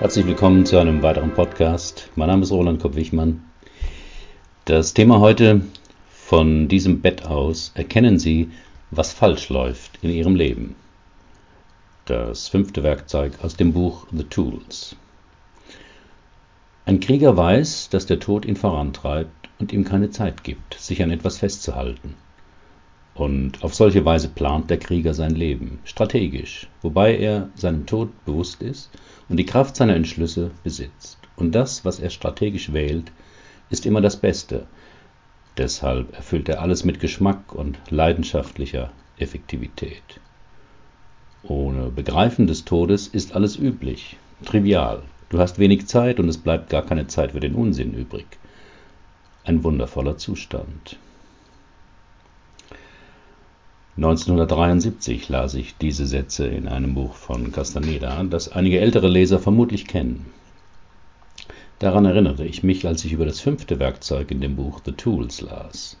Herzlich willkommen zu einem weiteren Podcast. Mein Name ist Roland Kopp-Wichmann. Das Thema heute von diesem Bett aus erkennen Sie, was falsch läuft in Ihrem Leben. Das fünfte Werkzeug aus dem Buch The Tools. Ein Krieger weiß, dass der Tod ihn vorantreibt und ihm keine Zeit gibt, sich an etwas festzuhalten. Und auf solche Weise plant der Krieger sein Leben, strategisch, wobei er seinem Tod bewusst ist und die Kraft seiner Entschlüsse besitzt. Und das, was er strategisch wählt, ist immer das Beste. Deshalb erfüllt er alles mit Geschmack und leidenschaftlicher Effektivität. Ohne Begreifen des Todes ist alles üblich, trivial. Du hast wenig Zeit und es bleibt gar keine Zeit für den Unsinn übrig. Ein wundervoller Zustand. 1973 las ich diese Sätze in einem Buch von Castaneda, das einige ältere Leser vermutlich kennen. Daran erinnerte ich mich, als ich über das fünfte Werkzeug in dem Buch The Tools las.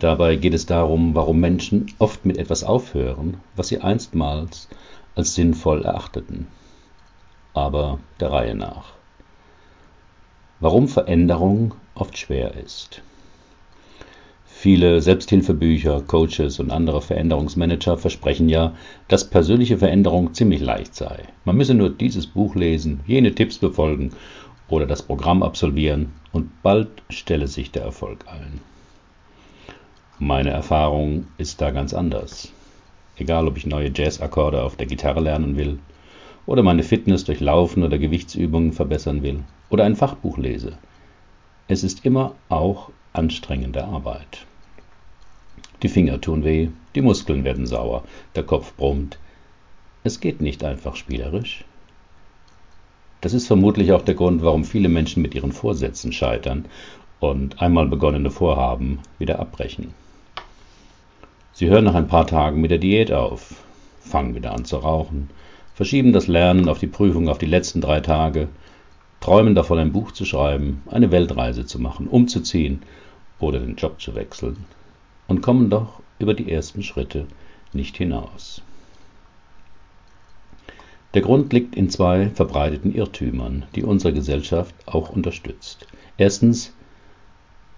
Dabei geht es darum, warum Menschen oft mit etwas aufhören, was sie einstmals als sinnvoll erachteten. Aber der Reihe nach. Warum Veränderung oft schwer ist. Viele Selbsthilfebücher, Coaches und andere Veränderungsmanager versprechen ja, dass persönliche Veränderung ziemlich leicht sei. Man müsse nur dieses Buch lesen, jene Tipps befolgen oder das Programm absolvieren und bald stelle sich der Erfolg ein. Meine Erfahrung ist da ganz anders. Egal, ob ich neue Jazzakkorde auf der Gitarre lernen will oder meine Fitness durch Laufen oder Gewichtsübungen verbessern will oder ein Fachbuch lese. Es ist immer auch anstrengende Arbeit. Die Finger tun weh, die Muskeln werden sauer, der Kopf brummt. Es geht nicht einfach spielerisch. Das ist vermutlich auch der Grund, warum viele Menschen mit ihren Vorsätzen scheitern und einmal begonnene Vorhaben wieder abbrechen. Sie hören nach ein paar Tagen mit der Diät auf, fangen wieder an zu rauchen, verschieben das Lernen auf die Prüfung auf die letzten drei Tage, träumen davon, ein Buch zu schreiben, eine Weltreise zu machen, umzuziehen oder den Job zu wechseln und kommen doch über die ersten Schritte nicht hinaus. Der Grund liegt in zwei verbreiteten Irrtümern, die unsere Gesellschaft auch unterstützt. Erstens,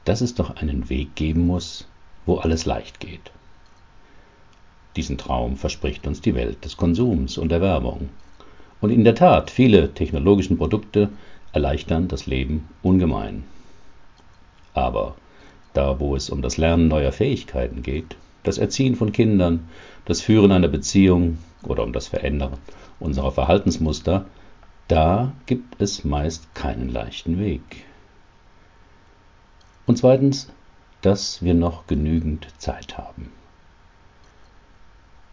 dass es doch einen Weg geben muss, wo alles leicht geht. Diesen Traum verspricht uns die Welt des Konsums und der Werbung. Und in der Tat, viele technologische Produkte erleichtern das Leben ungemein. Aber da wo es um das Lernen neuer Fähigkeiten geht, das Erziehen von Kindern, das Führen einer Beziehung oder um das Verändern unserer Verhaltensmuster, da gibt es meist keinen leichten Weg. Und zweitens, dass wir noch genügend Zeit haben.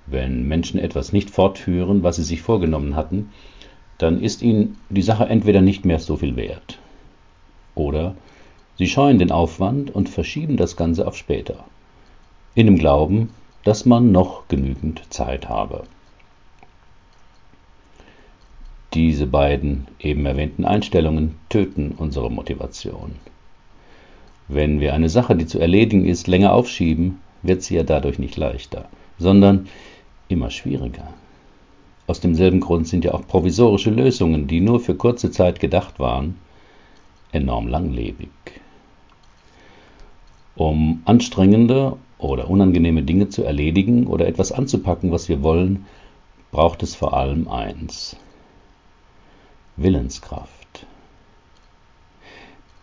Wenn Menschen etwas nicht fortführen, was sie sich vorgenommen hatten, dann ist ihnen die Sache entweder nicht mehr so viel wert oder Sie scheuen den Aufwand und verschieben das Ganze auf später, in dem Glauben, dass man noch genügend Zeit habe. Diese beiden eben erwähnten Einstellungen töten unsere Motivation. Wenn wir eine Sache, die zu erledigen ist, länger aufschieben, wird sie ja dadurch nicht leichter, sondern immer schwieriger. Aus demselben Grund sind ja auch provisorische Lösungen, die nur für kurze Zeit gedacht waren, enorm langlebig. Um anstrengende oder unangenehme Dinge zu erledigen oder etwas anzupacken, was wir wollen, braucht es vor allem eins. Willenskraft.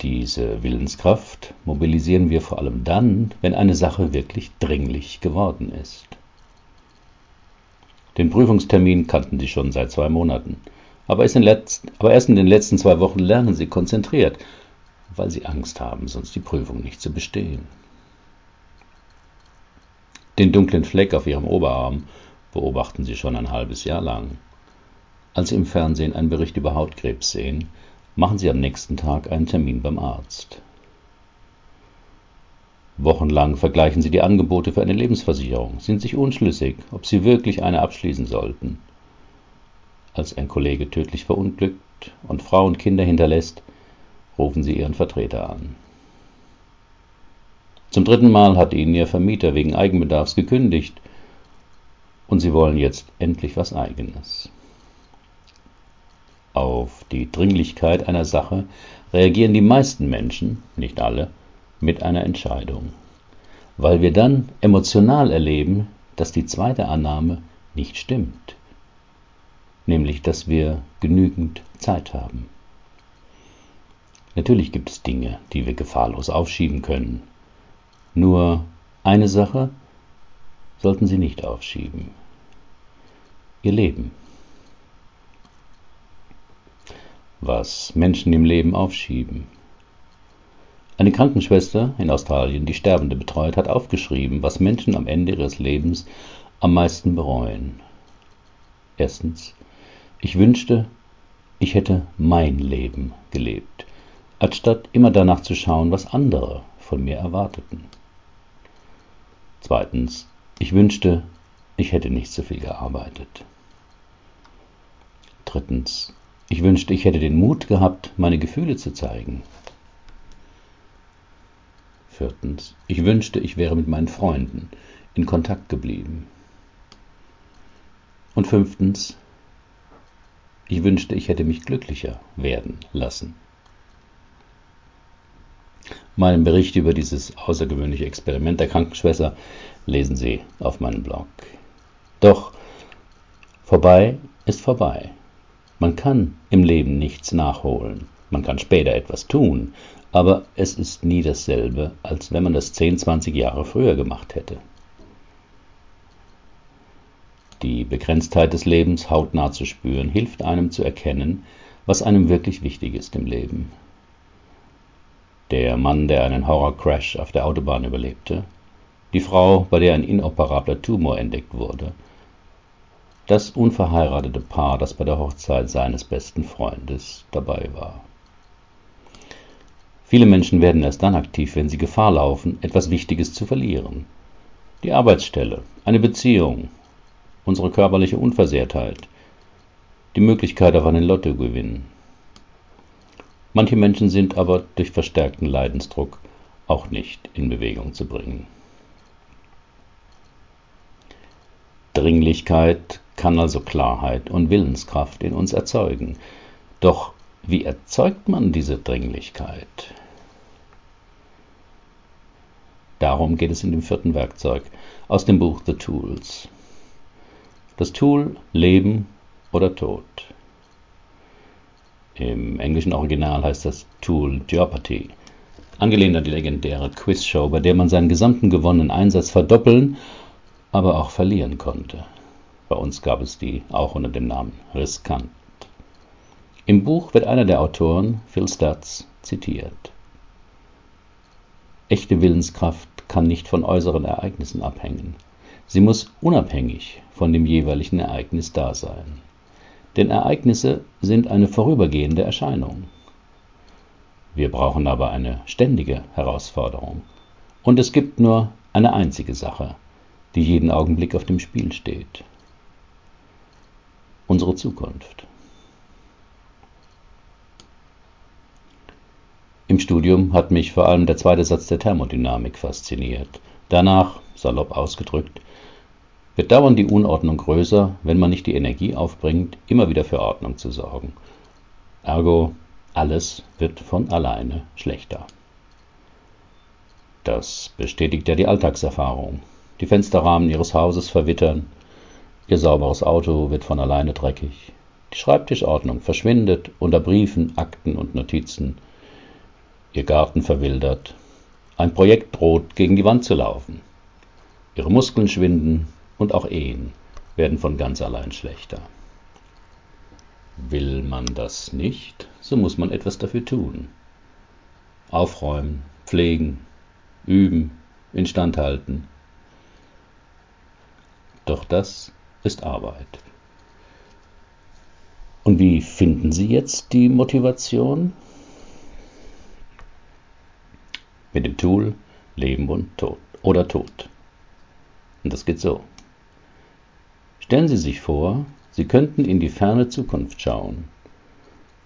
Diese Willenskraft mobilisieren wir vor allem dann, wenn eine Sache wirklich dringlich geworden ist. Den Prüfungstermin kannten Sie schon seit zwei Monaten, aber erst in den letzten zwei Wochen lernen Sie konzentriert weil sie Angst haben, sonst die Prüfung nicht zu bestehen. Den dunklen Fleck auf ihrem Oberarm beobachten sie schon ein halbes Jahr lang. Als sie im Fernsehen einen Bericht über Hautkrebs sehen, machen sie am nächsten Tag einen Termin beim Arzt. Wochenlang vergleichen sie die Angebote für eine Lebensversicherung, sind sich unschlüssig, ob sie wirklich eine abschließen sollten. Als ein Kollege tödlich verunglückt und Frau und Kinder hinterlässt, rufen Sie Ihren Vertreter an. Zum dritten Mal hat Ihnen Ihr Vermieter wegen Eigenbedarfs gekündigt und Sie wollen jetzt endlich was Eigenes. Auf die Dringlichkeit einer Sache reagieren die meisten Menschen, nicht alle, mit einer Entscheidung, weil wir dann emotional erleben, dass die zweite Annahme nicht stimmt, nämlich dass wir genügend Zeit haben. Natürlich gibt es Dinge, die wir gefahrlos aufschieben können. Nur eine Sache sollten Sie nicht aufschieben. Ihr Leben. Was Menschen im Leben aufschieben. Eine Krankenschwester in Australien, die Sterbende betreut, hat aufgeschrieben, was Menschen am Ende ihres Lebens am meisten bereuen. Erstens, ich wünschte, ich hätte mein Leben gelebt anstatt immer danach zu schauen, was andere von mir erwarteten. Zweitens, ich wünschte, ich hätte nicht so viel gearbeitet. Drittens, ich wünschte, ich hätte den Mut gehabt, meine Gefühle zu zeigen. Viertens, ich wünschte, ich wäre mit meinen Freunden in Kontakt geblieben. Und fünftens, ich wünschte, ich hätte mich glücklicher werden lassen. Meinen Bericht über dieses außergewöhnliche Experiment der Krankenschwester lesen Sie auf meinem Blog. Doch vorbei ist vorbei. Man kann im Leben nichts nachholen. Man kann später etwas tun, aber es ist nie dasselbe, als wenn man das 10, 20 Jahre früher gemacht hätte. Die Begrenztheit des Lebens hautnah zu spüren, hilft einem zu erkennen, was einem wirklich wichtig ist im Leben der Mann, der einen Horrorcrash auf der Autobahn überlebte, die Frau, bei der ein inoperabler Tumor entdeckt wurde, das unverheiratete Paar, das bei der Hochzeit seines besten Freundes dabei war. Viele Menschen werden erst dann aktiv, wenn sie Gefahr laufen, etwas Wichtiges zu verlieren. Die Arbeitsstelle, eine Beziehung, unsere körperliche Unversehrtheit, die Möglichkeit auf einen Lottogewinn, Manche Menschen sind aber durch verstärkten Leidensdruck auch nicht in Bewegung zu bringen. Dringlichkeit kann also Klarheit und Willenskraft in uns erzeugen. Doch wie erzeugt man diese Dringlichkeit? Darum geht es in dem vierten Werkzeug aus dem Buch The Tools. Das Tool Leben oder Tod. Im englischen Original heißt das Tool Jeopardy. Angelehnt an die legendäre Quizshow, bei der man seinen gesamten gewonnenen Einsatz verdoppeln, aber auch verlieren konnte. Bei uns gab es die auch unter dem Namen Riskant. Im Buch wird einer der Autoren, Phil Stutz, zitiert. Echte Willenskraft kann nicht von äußeren Ereignissen abhängen. Sie muss unabhängig von dem jeweiligen Ereignis da sein denn Ereignisse sind eine vorübergehende Erscheinung. Wir brauchen aber eine ständige Herausforderung. Und es gibt nur eine einzige Sache, die jeden Augenblick auf dem Spiel steht. Unsere Zukunft. Im Studium hat mich vor allem der zweite Satz der Thermodynamik fasziniert. Danach, salopp ausgedrückt, wird dauernd die Unordnung größer, wenn man nicht die Energie aufbringt, immer wieder für Ordnung zu sorgen. Ergo, alles wird von alleine schlechter. Das bestätigt ja die Alltagserfahrung. Die Fensterrahmen ihres Hauses verwittern, ihr sauberes Auto wird von alleine dreckig, die Schreibtischordnung verschwindet unter Briefen, Akten und Notizen, ihr Garten verwildert, ein Projekt droht gegen die Wand zu laufen, ihre Muskeln schwinden, und auch Ehen werden von ganz allein schlechter. Will man das nicht, so muss man etwas dafür tun. Aufräumen, pflegen, üben, instand halten. Doch das ist Arbeit. Und wie finden Sie jetzt die Motivation? Mit dem Tool Leben und Tod oder Tod. Und das geht so. Stellen Sie sich vor, Sie könnten in die ferne Zukunft schauen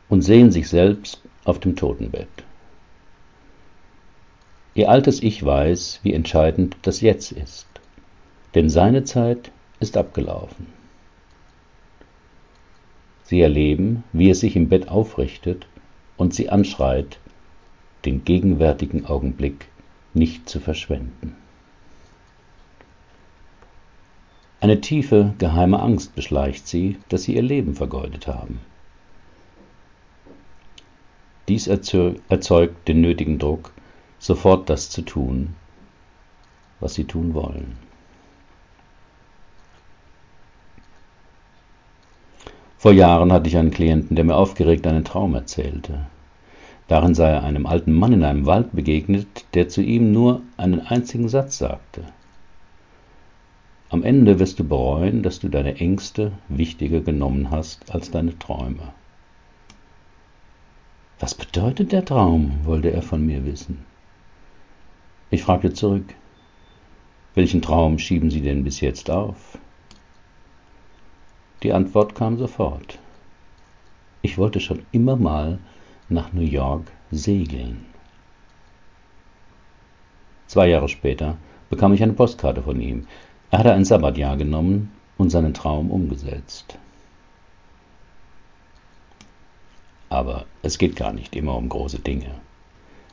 und sehen sich selbst auf dem Totenbett. Ihr altes Ich weiß, wie entscheidend das Jetzt ist, denn seine Zeit ist abgelaufen. Sie erleben, wie es sich im Bett aufrichtet und sie anschreit, den gegenwärtigen Augenblick nicht zu verschwenden. Eine tiefe, geheime Angst beschleicht sie, dass sie ihr Leben vergeudet haben. Dies erzeugt den nötigen Druck, sofort das zu tun, was sie tun wollen. Vor Jahren hatte ich einen Klienten, der mir aufgeregt einen Traum erzählte. Darin sei er einem alten Mann in einem Wald begegnet, der zu ihm nur einen einzigen Satz sagte. Ende wirst du bereuen, dass du deine Ängste wichtiger genommen hast als deine Träume. Was bedeutet der Traum? wollte er von mir wissen. Ich fragte zurück, welchen Traum schieben Sie denn bis jetzt auf? Die Antwort kam sofort. Ich wollte schon immer mal nach New York segeln. Zwei Jahre später bekam ich eine Postkarte von ihm. Er hatte ein Sabbatjahr genommen und seinen Traum umgesetzt. Aber es geht gar nicht immer um große Dinge.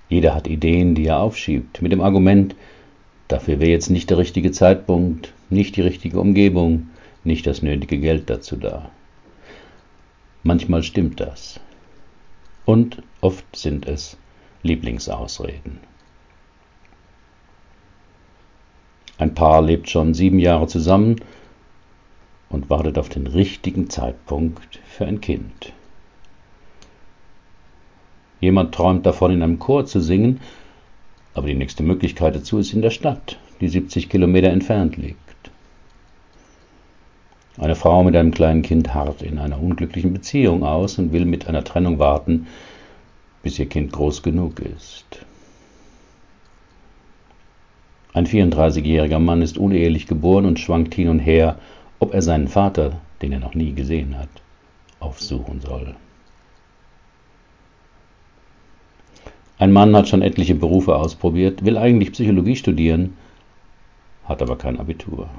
Jeder hat Ideen, die er aufschiebt, mit dem Argument, dafür wäre jetzt nicht der richtige Zeitpunkt, nicht die richtige Umgebung, nicht das nötige Geld dazu da. Manchmal stimmt das. Und oft sind es Lieblingsausreden. Ein Paar lebt schon sieben Jahre zusammen und wartet auf den richtigen Zeitpunkt für ein Kind. Jemand träumt davon, in einem Chor zu singen, aber die nächste Möglichkeit dazu ist in der Stadt, die 70 Kilometer entfernt liegt. Eine Frau mit einem kleinen Kind harrt in einer unglücklichen Beziehung aus und will mit einer Trennung warten, bis ihr Kind groß genug ist. Ein 34-jähriger Mann ist unehelich geboren und schwankt hin und her, ob er seinen Vater, den er noch nie gesehen hat, aufsuchen soll. Ein Mann hat schon etliche Berufe ausprobiert, will eigentlich Psychologie studieren, hat aber kein Abitur.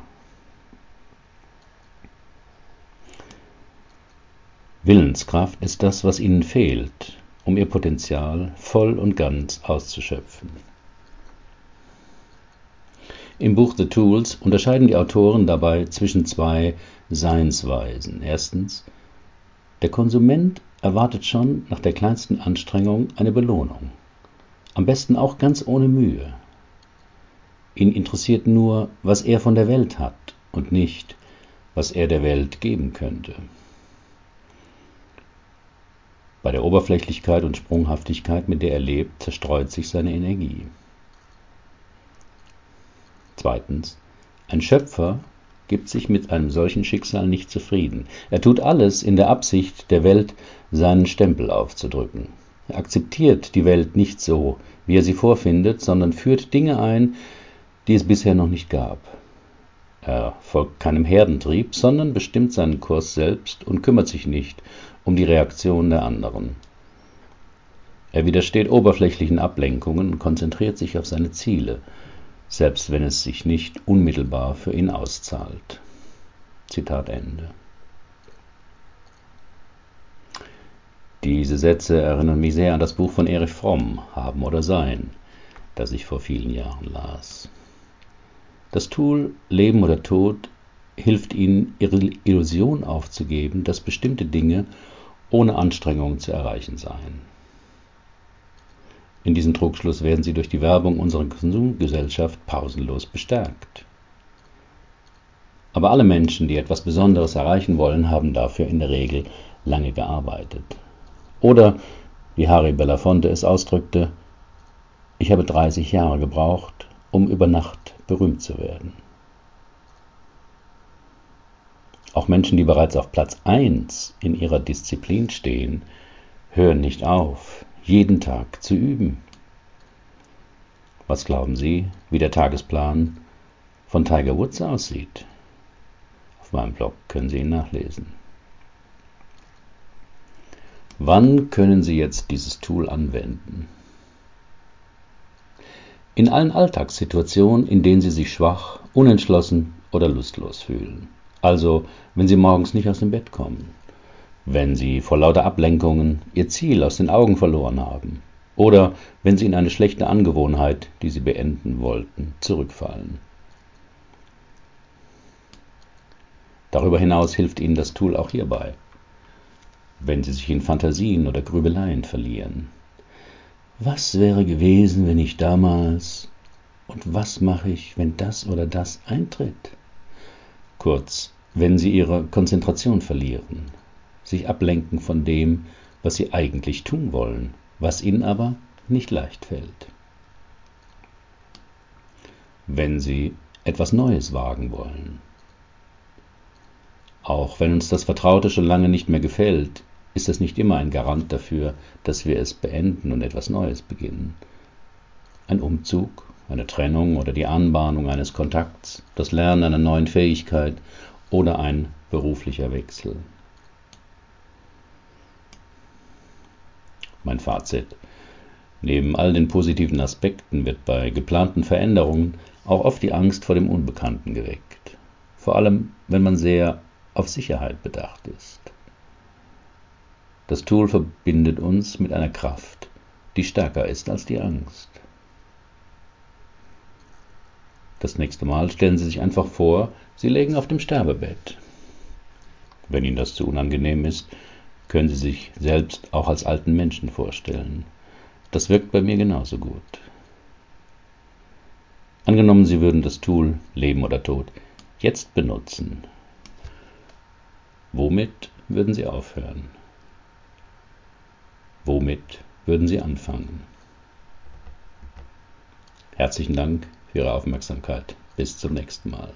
Willenskraft ist das, was ihnen fehlt, um ihr Potenzial voll und ganz auszuschöpfen. Im Buch The Tools unterscheiden die Autoren dabei zwischen zwei Seinsweisen. Erstens, der Konsument erwartet schon nach der kleinsten Anstrengung eine Belohnung. Am besten auch ganz ohne Mühe. Ihn interessiert nur, was er von der Welt hat und nicht, was er der Welt geben könnte. Bei der Oberflächlichkeit und Sprunghaftigkeit, mit der er lebt, zerstreut sich seine Energie. Zweitens. Ein Schöpfer gibt sich mit einem solchen Schicksal nicht zufrieden. Er tut alles in der Absicht, der Welt seinen Stempel aufzudrücken. Er akzeptiert die Welt nicht so, wie er sie vorfindet, sondern führt Dinge ein, die es bisher noch nicht gab. Er folgt keinem Herdentrieb, sondern bestimmt seinen Kurs selbst und kümmert sich nicht um die Reaktion der anderen. Er widersteht oberflächlichen Ablenkungen und konzentriert sich auf seine Ziele, selbst wenn es sich nicht unmittelbar für ihn auszahlt. Zitat Ende. Diese Sätze erinnern mich sehr an das Buch von Erich Fromm, Haben oder Sein, das ich vor vielen Jahren las. Das Tool Leben oder Tod hilft ihnen, ihre Illusion aufzugeben, dass bestimmte Dinge ohne Anstrengung zu erreichen seien. In diesem Trugschluss werden sie durch die Werbung unserer Konsumgesellschaft pausenlos bestärkt. Aber alle Menschen, die etwas Besonderes erreichen wollen, haben dafür in der Regel lange gearbeitet. Oder, wie Harry Belafonte es ausdrückte, ich habe 30 Jahre gebraucht, um über Nacht berühmt zu werden. Auch Menschen, die bereits auf Platz 1 in ihrer Disziplin stehen, hören nicht auf, jeden Tag zu üben. Was glauben Sie, wie der Tagesplan von Tiger Woods aussieht? Auf meinem Blog können Sie ihn nachlesen. Wann können Sie jetzt dieses Tool anwenden? in allen Alltagssituationen, in denen Sie sich schwach, unentschlossen oder lustlos fühlen. Also, wenn Sie morgens nicht aus dem Bett kommen, wenn Sie vor lauter Ablenkungen Ihr Ziel aus den Augen verloren haben oder wenn Sie in eine schlechte Angewohnheit, die Sie beenden wollten, zurückfallen. Darüber hinaus hilft Ihnen das Tool auch hierbei, wenn Sie sich in Fantasien oder Grübeleien verlieren. Was wäre gewesen, wenn ich damals und was mache ich, wenn das oder das eintritt? Kurz, wenn Sie Ihre Konzentration verlieren, sich ablenken von dem, was Sie eigentlich tun wollen, was Ihnen aber nicht leicht fällt. Wenn Sie etwas Neues wagen wollen. Auch wenn uns das Vertraute schon lange nicht mehr gefällt, ist es nicht immer ein Garant dafür, dass wir es beenden und etwas Neues beginnen. Ein Umzug, eine Trennung oder die Anbahnung eines Kontakts, das Lernen einer neuen Fähigkeit oder ein beruflicher Wechsel. Mein Fazit. Neben all den positiven Aspekten wird bei geplanten Veränderungen auch oft die Angst vor dem Unbekannten geweckt. Vor allem, wenn man sehr auf Sicherheit bedacht ist. Das Tool verbindet uns mit einer Kraft, die stärker ist als die Angst. Das nächste Mal stellen Sie sich einfach vor, Sie legen auf dem Sterbebett. Wenn Ihnen das zu unangenehm ist, können Sie sich selbst auch als alten Menschen vorstellen. Das wirkt bei mir genauso gut. Angenommen, Sie würden das Tool Leben oder Tod jetzt benutzen. Womit würden Sie aufhören? Womit würden Sie anfangen? Herzlichen Dank für Ihre Aufmerksamkeit. Bis zum nächsten Mal.